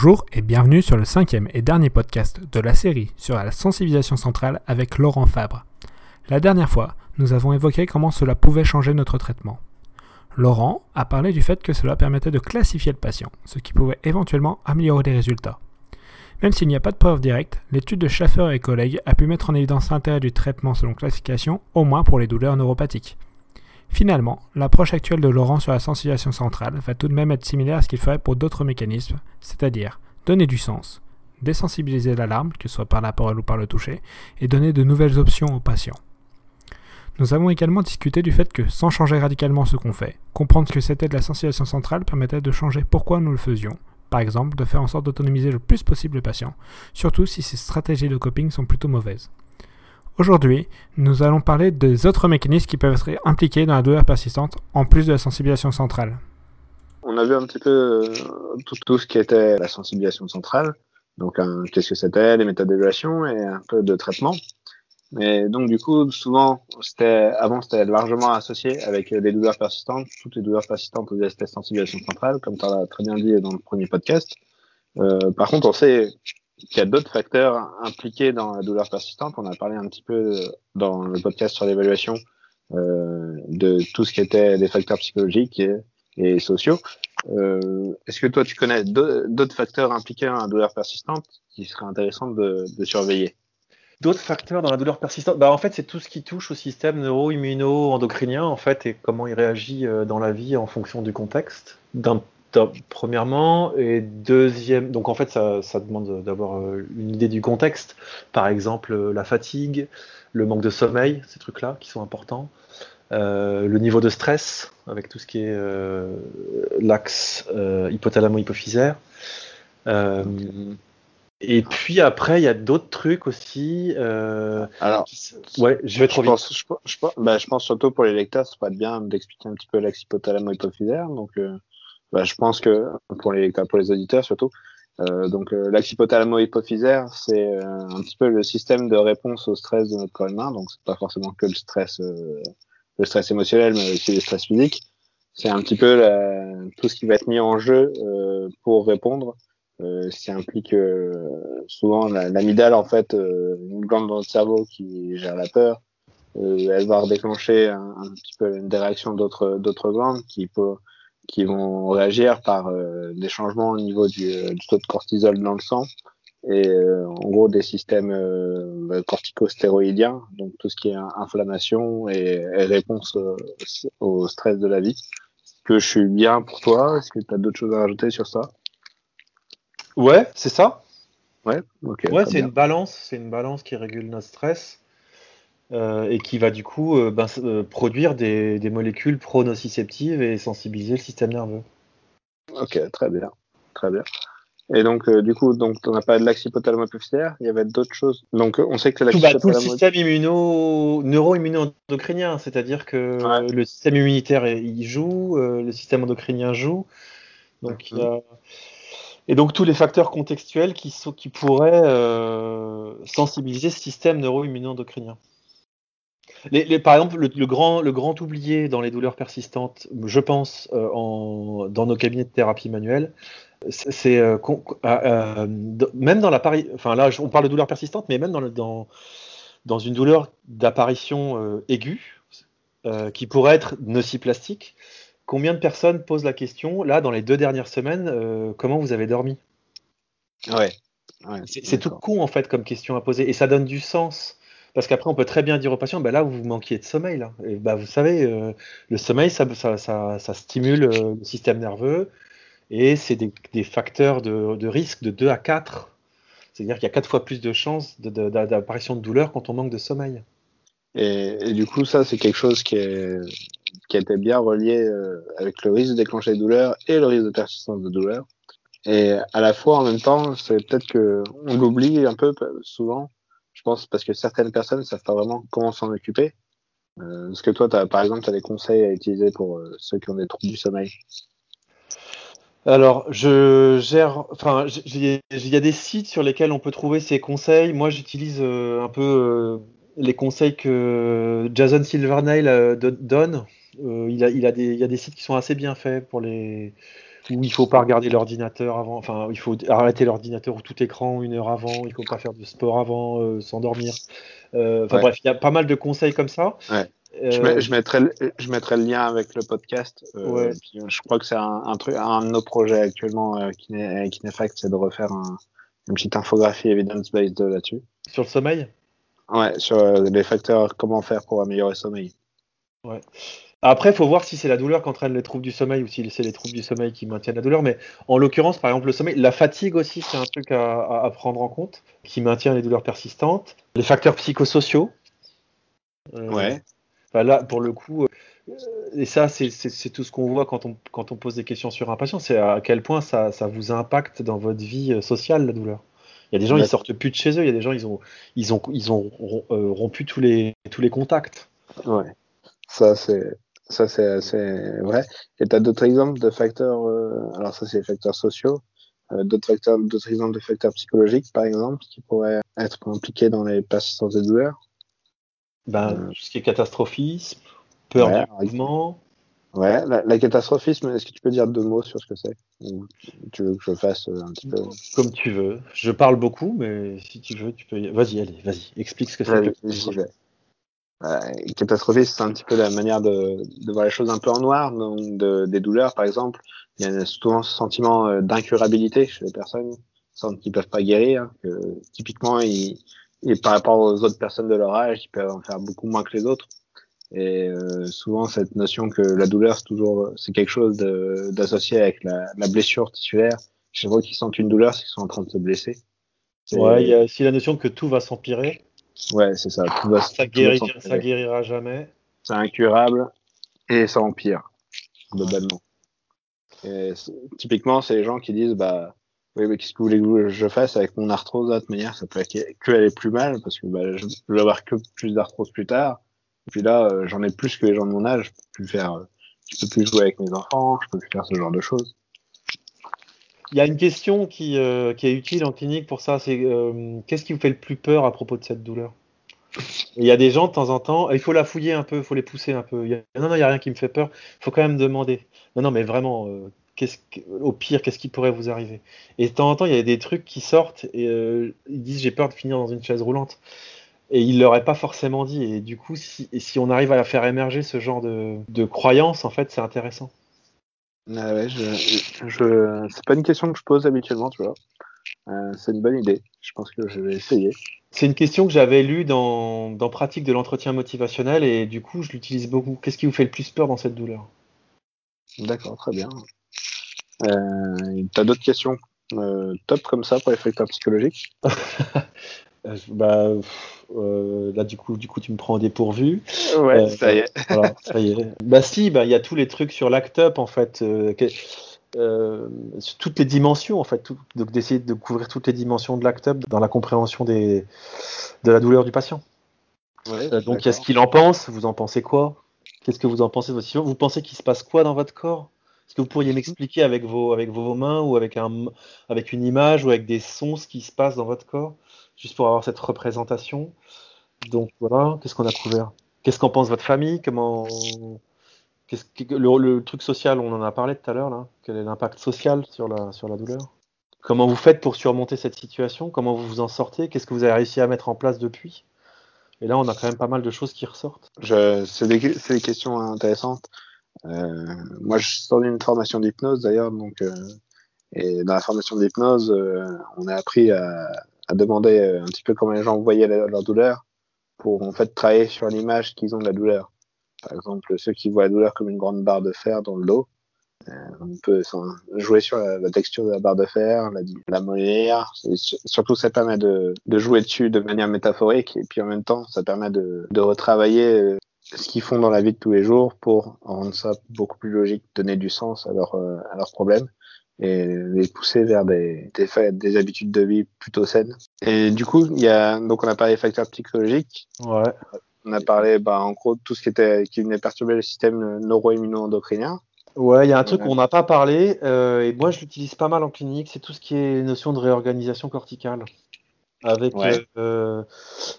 Bonjour et bienvenue sur le cinquième et dernier podcast de la série sur la sensibilisation centrale avec Laurent Fabre. La dernière fois, nous avons évoqué comment cela pouvait changer notre traitement. Laurent a parlé du fait que cela permettait de classifier le patient, ce qui pouvait éventuellement améliorer les résultats. Même s'il n'y a pas de preuve directe, l'étude de Schaffer et collègues a pu mettre en évidence l'intérêt du traitement selon classification, au moins pour les douleurs neuropathiques. Finalement, l'approche actuelle de Laurent sur la sensibilisation centrale va tout de même être similaire à ce qu'il ferait pour d'autres mécanismes, c'est-à-dire donner du sens, désensibiliser l'alarme, que ce soit par la parole ou par le toucher, et donner de nouvelles options aux patients. Nous avons également discuté du fait que, sans changer radicalement ce qu'on fait, comprendre que c'était de la sensibilisation centrale permettait de changer pourquoi nous le faisions, par exemple de faire en sorte d'autonomiser le plus possible le patient, surtout si ces stratégies de coping sont plutôt mauvaises. Aujourd'hui, nous allons parler des autres mécanismes qui peuvent être impliqués dans la douleur persistante, en plus de la sensibilisation centrale. On a vu un petit peu euh, tout, ce qui était la sensibilisation centrale, donc qu'est-ce que c'était, les méthodes d'évaluation et un peu de traitement. Mais donc du coup, souvent, avant c'était largement associé avec des douleurs persistantes, toutes les douleurs persistantes aux la sensibilisation centrale, comme tu as très bien dit dans le premier podcast. Euh, par contre, on sait il y a d'autres facteurs impliqués dans la douleur persistante. On a parlé un petit peu dans le podcast sur l'évaluation euh, de tout ce qui était des facteurs psychologiques et, sociaux. Euh, Est-ce que toi, tu connais d'autres facteurs impliqués dans la douleur persistante qui seraient intéressants de, de surveiller? D'autres facteurs dans la douleur persistante, bah en fait c'est tout ce qui touche au système neuro-immuno-endocrinien en fait et comment il réagit euh, dans la vie en fonction du contexte. Premièrement. Et deuxième, donc en fait, ça, demande d'avoir euh, une idée du contexte. Par exemple, euh, la fatigue, le manque de sommeil, ces trucs-là qui sont importants. Euh, le niveau de stress, avec tout ce qui est l'axe hypothalamo-hypophysaire. et puis après, il y a d'autres trucs aussi. Alors, ouais, je vais trop je pense, je, bah, je, pense surtout pour les lecteurs, c'est pas bien d'expliquer un petit peu l'axe hypothalamo-hypophysaire. Donc, bah, je pense que pour les pour les auditeurs surtout, euh, donc euh, hypothalamo-hypophysaire, c'est euh, un petit peu le système de réponse au stress de notre corps humain. Donc c'est pas forcément que le stress, euh, le stress émotionnel, mais aussi le stress physique. C'est un petit peu la, tout ce qui va être mis en jeu pour répondre. Euh, ce qui implique souvent l'amygdale en fait, une glande dans notre cerveau qui gère la peur. elle va redéclencher un, petit peu des réactions d'autres d'autres glandes qui peut qui vont réagir par euh, des changements au niveau du, euh, du, taux de cortisol dans le sang et euh, en gros des systèmes euh, corticostéroïdiens, donc tout ce qui est inflammation et, et réponse au stress de la vie. Est-ce que je suis bien pour toi? Est-ce que tu as d'autres choses à rajouter sur ça? Ouais, c'est ça. Ouais, ok. Ouais, c'est une balance, c'est une balance qui régule notre stress. Euh, et qui va du coup euh, ben, euh, produire des, des molécules pronociceptives et sensibiliser le système nerveux. Ok, très bien, très bien. Et donc, du coup, donc, on n'a pas de l'axe hypothalamo il y avait d'autres choses? Donc, on sait que l'axe tout, tout le système immuno, neuro-immuno-endocrinien, c'est-à-dire que le système immunitaire il joue, le système endocrinien joue. Donc, il y a... Mhm. Et donc tous les facteurs contextuels qui, sont, qui pourraient sensibiliser ce système neuro-immuno-endocrinien. Les, par exemple, le, grand, le grand oublié dans les douleurs persistantes, je pense, euh, en, dans nos cabinets de thérapie manuelle, c'est euh, euh, même dans l'apparition. Enfin là, on parle de douleurs persistantes, mais même dans, dans, dans une douleur d'apparition aiguë, qui pourrait être nociplastique, combien de personnes posent la question, là, dans les deux dernières semaines, comment vous avez dormi? Ouais. c'est tout con, en fait, comme question à poser. Et ça donne du sens parce qu'après, on peut très bien dire aux patients, bah là, vous manquiez de sommeil. Là. Et bah, vous savez, euh, le sommeil, ça, ça, stimule euh, le système nerveux et c'est des, facteurs de, risque de 2 à 4. C'est-à-dire qu'il y a 4 fois plus de chances d'apparition de, douleur quand on manque de sommeil. Et, du coup, ça, c'est quelque chose qui, été bien relié euh, avec le risque de déclencher des douleurs et le risque de persistance de douleur. Et à la fois, en même temps, c'est peut-être qu'on l'oublie un peu souvent, parce que certaines personnes ne savent pas vraiment comment s'en occuper. Euh, est-ce que toi, par exemple, tu as des conseils à utiliser pour euh, ceux qui ont des troubles du sommeil? Alors, je gère, enfin, il y a des sites sur lesquels on peut trouver ces conseils. Moi, j'utilise euh, un peu les conseils que Jason Silvernail donne. il, a, il, a des, il y a des sites qui sont assez bien faits pour les, où il faut pas regarder l'ordinateur avant, enfin, il faut arrêter l'ordinateur ou tout écran une heure avant, il faut pas faire de sport avant, euh, s'endormir. Euh, enfin bref, il y a pas mal de conseils comme ça. Je, mettrai, je mettrai le lien avec le podcast. je crois que c'est un, truc, un de nos projets actuellement qui n'est c'est de refaire une petite infographie evidence-based là-dessus. Sur le sommeil? Ouais, sur les facteurs, comment faire pour améliorer le sommeil. Ouais. Après, il faut voir si c'est la douleur qui entraîne les troubles du sommeil ou si c'est les troubles du sommeil qui maintiennent la douleur. Mais en l'occurrence, par exemple, le sommeil, la fatigue aussi, c'est un truc à, prendre en compte, qui maintient les douleurs persistantes. Les facteurs psychosociaux. Euh, ouais. Bah là, pour le coup, euh, et ça, c'est tout ce qu'on voit quand on, quand on pose des questions sur un patient, c'est à quel point ça, ça, vous impacte dans votre vie euh, sociale, la douleur. Il y a des gens, ils sortent plus de chez eux, il y a des gens, ils ont, ils ont, ils ont rompu tous les, tous les contacts. Ouais, ça c'est ça, c'est vrai. Et tu as d'autres exemples de facteurs, euh, alors ça, c'est les facteurs sociaux, euh, d'autres facteurs, d'autres exemples de facteurs psychologiques, par exemple, qui pourraient être impliqués dans les persistances de douleur ben, euh, Tout ce qui est catastrophisme, peur ouais, du mouvement. Ouais, la, catastrophisme, est-ce que tu peux dire deux mots sur ce que c'est? Ou tu veux que je fasse un petit peu? Comme tu veux. Je parle beaucoup, mais si tu veux, tu peux. Vas-y, allez, vas-y, explique ce que c'est. Euh, catastrophique, c'est un petit peu la manière de, de, voir les choses un peu en noir, donc de, des douleurs par exemple. Il y a souvent ce sentiment euh, d'incurabilité chez les personnes, sentent qu'ils peuvent pas guérir, que typiquement ils, par rapport aux autres personnes de leur âge, ils peuvent en faire beaucoup moins que les autres. Et euh, souvent cette notion que la douleur c'est toujours c'est quelque chose d'associé avec la, la, blessure tissulaire. Chez vois qui sentent une douleur, c'est qu'ils sont en train de se blesser. Ouais, il y a aussi la notion que tout va s'empirer. Ouais, c'est ça. ça, guérira, jamais. C'est incurable et ça empire, globalement. typiquement, c'est les gens qui disent bah, oui, mais qu'est-ce que vous voulez que je fasse avec mon arthrose de manière Ça peut que aller plus mal parce que bah, je vais avoir que plus d'arthrose plus tard. Et puis là, euh, j'en ai plus que les gens de mon âge. Je peux plus faire, euh, je peux plus jouer avec mes enfants, je peux plus faire ce genre de choses. Il y a une question qui, euh, qui, est utile en clinique pour ça, c'est euh, qu'est-ce qui vous fait le plus peur à propos de cette douleur? Il y a des gens de temps en temps, il faut la fouiller un peu, il faut les pousser un peu. non, non, il n'y a rien qui me fait peur, il faut quand même demander. Non, non, mais vraiment, euh, au pire, qu'est-ce qui pourrait vous arriver? Et de temps en temps, il y a des trucs qui sortent et ils disent j'ai peur de finir dans une chaise roulante. Et ils ne l'auraient pas forcément dit. Et du coup, si, si on arrive à faire émerger ce genre de, de croyances, en fait, c'est intéressant. Ah ouais, je, je, c'est pas une question que je pose habituellement, tu vois. Euh, c'est une bonne idée. Je pense que je vais essayer. C'est une question que j'avais lue dans, dans Pratique de l'entretien motivationnel et du coup, je l'utilise beaucoup. Qu'est-ce qui vous fait le plus peur dans cette douleur? D'accord, très bien. Euh, T'as d'autres questions euh, top comme ça pour les facteurs psychologiques? bah, euh, là, du coup, du coup, tu me prends au dépourvu. Ouais, euh, ça y est. voilà, ça y est. Bah, si, bah, il y a tous les trucs sur l'Act Up, en fait. toutes les dimensions, en fait. donc, d'essayer de couvrir toutes les dimensions de l'Act Up dans la compréhension des, de la douleur du patient. Ouais, donc, qu'est-ce qu'il en pense? Vous en pensez quoi? Qu'est-ce que vous en pensez de votre situation? Vous pensez qu'il se passe quoi dans votre corps? Est-ce que vous pourriez m'expliquer avec vos, avec vos mains ou avec, un, avec une image ou avec des sons ce qui se passe dans votre corps? Juste pour avoir cette représentation. Donc voilà, qu'est-ce qu'on a couvert Qu'est-ce qu'en pense votre famille? Comment le, le, truc social, on en a parlé tout à l'heure là. Quel est l'impact social sur la sur la douleur? Comment vous faites pour surmonter cette situation? Comment vous vous en sortez? Qu'est-ce que vous avez réussi à mettre en place depuis? Et là, on a quand même pas mal de choses qui ressortent. C'est des, des, questions intéressantes. Euh, moi, je sors d'une formation d'hypnose d'ailleurs, donc euh, et dans la formation d'hypnose, euh, on a appris à, à demander euh, un petit peu comment les gens voyaient leur douleur pour en fait travailler sur l'image qu'ils ont de la douleur. Par exemple, ceux qui voient la douleur comme une grande barre de fer dans le dos, euh, on peut jouer sur la, texture de la barre de fer, la, la mollère. Surtout, ça permet de, de, jouer dessus de manière métaphorique et puis en même temps, ça permet de, de retravailler euh, ce qu'ils font dans la vie de tous les jours pour rendre ça beaucoup plus logique, donner du sens à, leur, à leurs problèmes et les pousser vers des, des, des, habitudes de vie plutôt saines. Et du coup, il y a donc on a parlé des facteurs psychologiques. Ouais. On a parlé, bah, en gros, de tout ce qui était qui venait perturber le système neuro-immuno-endocrinien. Ouais, il y a un truc qu'on n'a pas parlé, euh, et moi je l'utilise pas mal en clinique, c'est tout ce qui est notion de réorganisation corticale. Avec euh,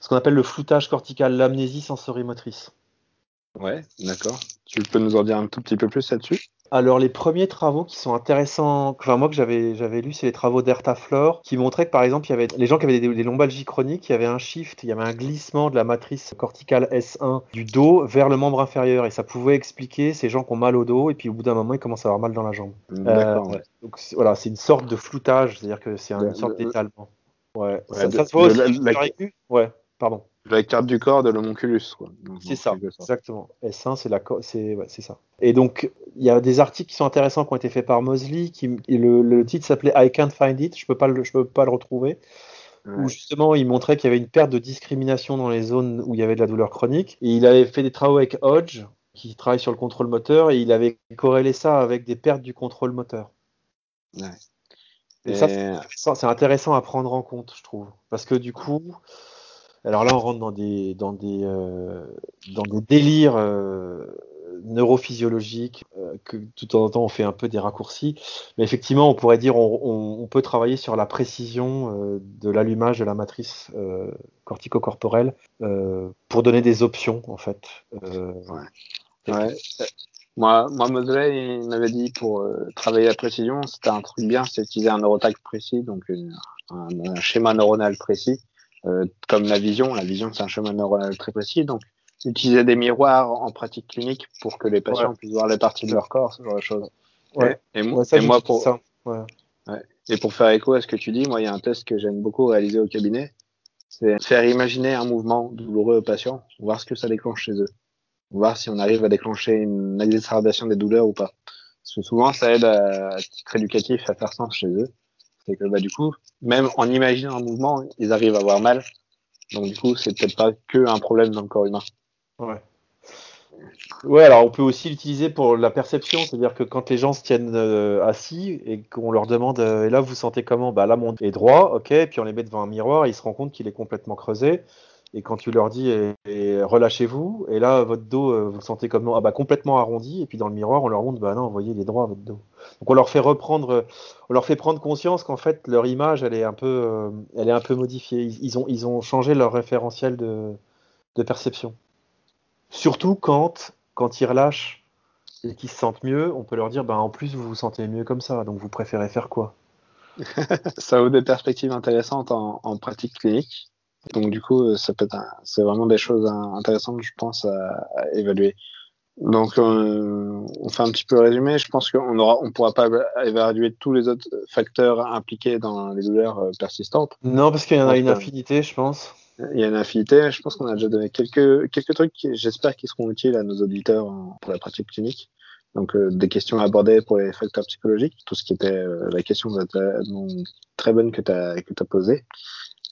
ce qu'on appelle le floutage cortical, l'amnésie sensorimotrice. Ouais, d'accord. Tu peux nous en dire un tout petit peu plus là-dessus? Alors les premiers travaux qui sont intéressants, enfin moi que j'avais j'avais lu, c'est les travaux d'Erta Flore qui montraient que par exemple il y avait les gens qui avaient des, lombalgies chroniques, il y avait un shift, il y avait un glissement de la matrice corticale S1 du dos vers le membre inférieur et ça pouvait expliquer ces gens qui ont mal au dos et puis au bout d'un moment ils commencent à avoir mal dans la jambe. Euh, donc voilà, c'est une sorte de floutage, c'est-à-dire que c'est une sorte d'étalement. Ouais. ça, se voit aussi. Ouais, pardon. La carte du corps de l'homonculus. C'est ça, exactement. S1, c'est la, c'est, ouais, c'est ça. Et donc, il y a des articles qui sont intéressants qui ont été faits par Mosley. Qui, le, titre s'appelait I can't find it. Je peux pas le, je peux pas le retrouver. Où justement, il montrait qu'il y avait une perte de discrimination dans les zones où il y avait de la douleur chronique. Et il avait fait des travaux avec Hodge, qui travaille sur le contrôle moteur, et il avait corrélé ça avec des pertes du contrôle moteur. Ouais. Et, ça, c'est intéressant à prendre en compte, je trouve. Parce que du coup, alors là, on rentre dans des, dans des, euh, dans des délires euh, neurophysiologiques euh, que tout en temps on fait un peu des raccourcis. Mais effectivement, on pourrait dire on, peut travailler sur la précision de l'allumage de la matrice cortico-corporelle pour donner des options en fait. Ouais. Moi, moi, Mosley, il m'avait dit pour travailler la précision, c'était un truc bien, c'est utiliser un neurotag précis, donc un, schéma neuronal précis. Euh, comme la vision. La vision, c'est un chemin neuronal très précis. Donc, utiliser des miroirs en pratique clinique pour que les patients puissent voir les parties de leur corps, ce genre de choses. Ouais. Et, moi, pour ça. Et pour faire écho à ce que tu dis, moi, il y a un test que j'aime beaucoup réaliser au cabinet. C'est faire imaginer un mouvement douloureux aux patients, voir ce que ça déclenche chez eux. Voir si on arrive à déclencher une exacerbation des douleurs ou pas. Parce que souvent, ça aide à, à titre éducatif à faire sens chez eux c'est que bah, du coup, même en imaginant un mouvement, ils arrivent à avoir mal. Donc du coup, c'est peut-être pas que un problème dans le corps humain. Ouais. Ouais, alors on peut aussi l'utiliser pour la perception, c'est-à-dire que quand les gens se tiennent euh, assis et qu'on leur demande euh, et là vous sentez comment? Bah là mon est droit, ok, puis on les met devant un miroir, ils se rendent compte qu'il est complètement creusé. Et quand tu leur dis et, relâchez-vous, et là votre dos euh, vous le sentez comme non, ah bah complètement arrondi, et puis dans le miroir on leur montre bah non, vous voyez il est droit votre dos. Donc on leur fait reprendre, on leur fait prendre conscience qu'en fait leur image elle est un peu, euh, elle est un peu modifiée. Ils, ont, ils ont changé leur référentiel de, de perception. Surtout quand, quand ils relâchent et qu'ils se sentent mieux, on peut leur dire bah en plus vous vous sentez mieux comme ça, donc vous préférez faire quoi? Ça ouvre des perspectives intéressantes en, en pratique clinique. Donc du coup, ça peut c'est vraiment des choses intéressantes, je pense, à, évaluer. Donc euh, on fait un petit peu le résumé. Je pense qu'on aura, on pourra pas évaluer tous les autres facteurs impliqués dans les douleurs euh, persistantes. Non, parce qu'il y en a une euh, infinité, je pense. Il y a une infinité. Je pense qu'on a déjà donné quelques quelques trucs. J'espère qu'ils seront utiles à nos auditeurs pour la pratique clinique. Donc des questions abordées pour les facteurs psychologiques, tout ce qui était la question très bonne que tu as que as posée.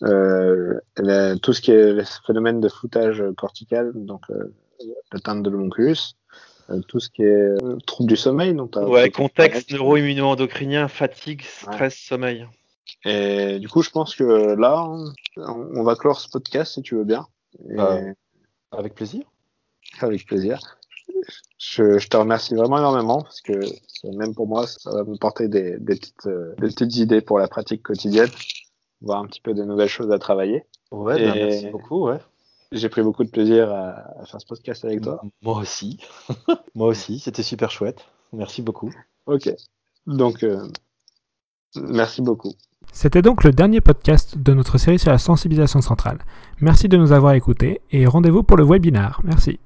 Euh, tout ce qui est le phénomène de floutage cortical, donc euh, l'atteinte de l'homonculus, euh, tout ce qui est euh, trouble du sommeil. Donc ouais, contexte neuro-immuno-endocrinien, fatigue, stress, sommeil. Et du coup, je pense que là, on, va clore ce podcast si tu veux bien. avec plaisir. Avec plaisir. Je, je, te remercie vraiment énormément parce que même pour moi, ça va me porter des, des, petites, des petites idées pour la pratique quotidienne voir un petit peu de nouvelles choses à travailler. Ouais, ben, merci beaucoup, ouais. J'ai pris beaucoup de plaisir à, faire ce podcast avec toi. Moi aussi. Moi aussi, c'était super chouette. Merci beaucoup. Ok. Donc, euh, merci beaucoup. C'était donc le dernier podcast de notre série sur la sensibilisation centrale. Merci de nous avoir écoutés et rendez-vous pour le webinaire. Merci.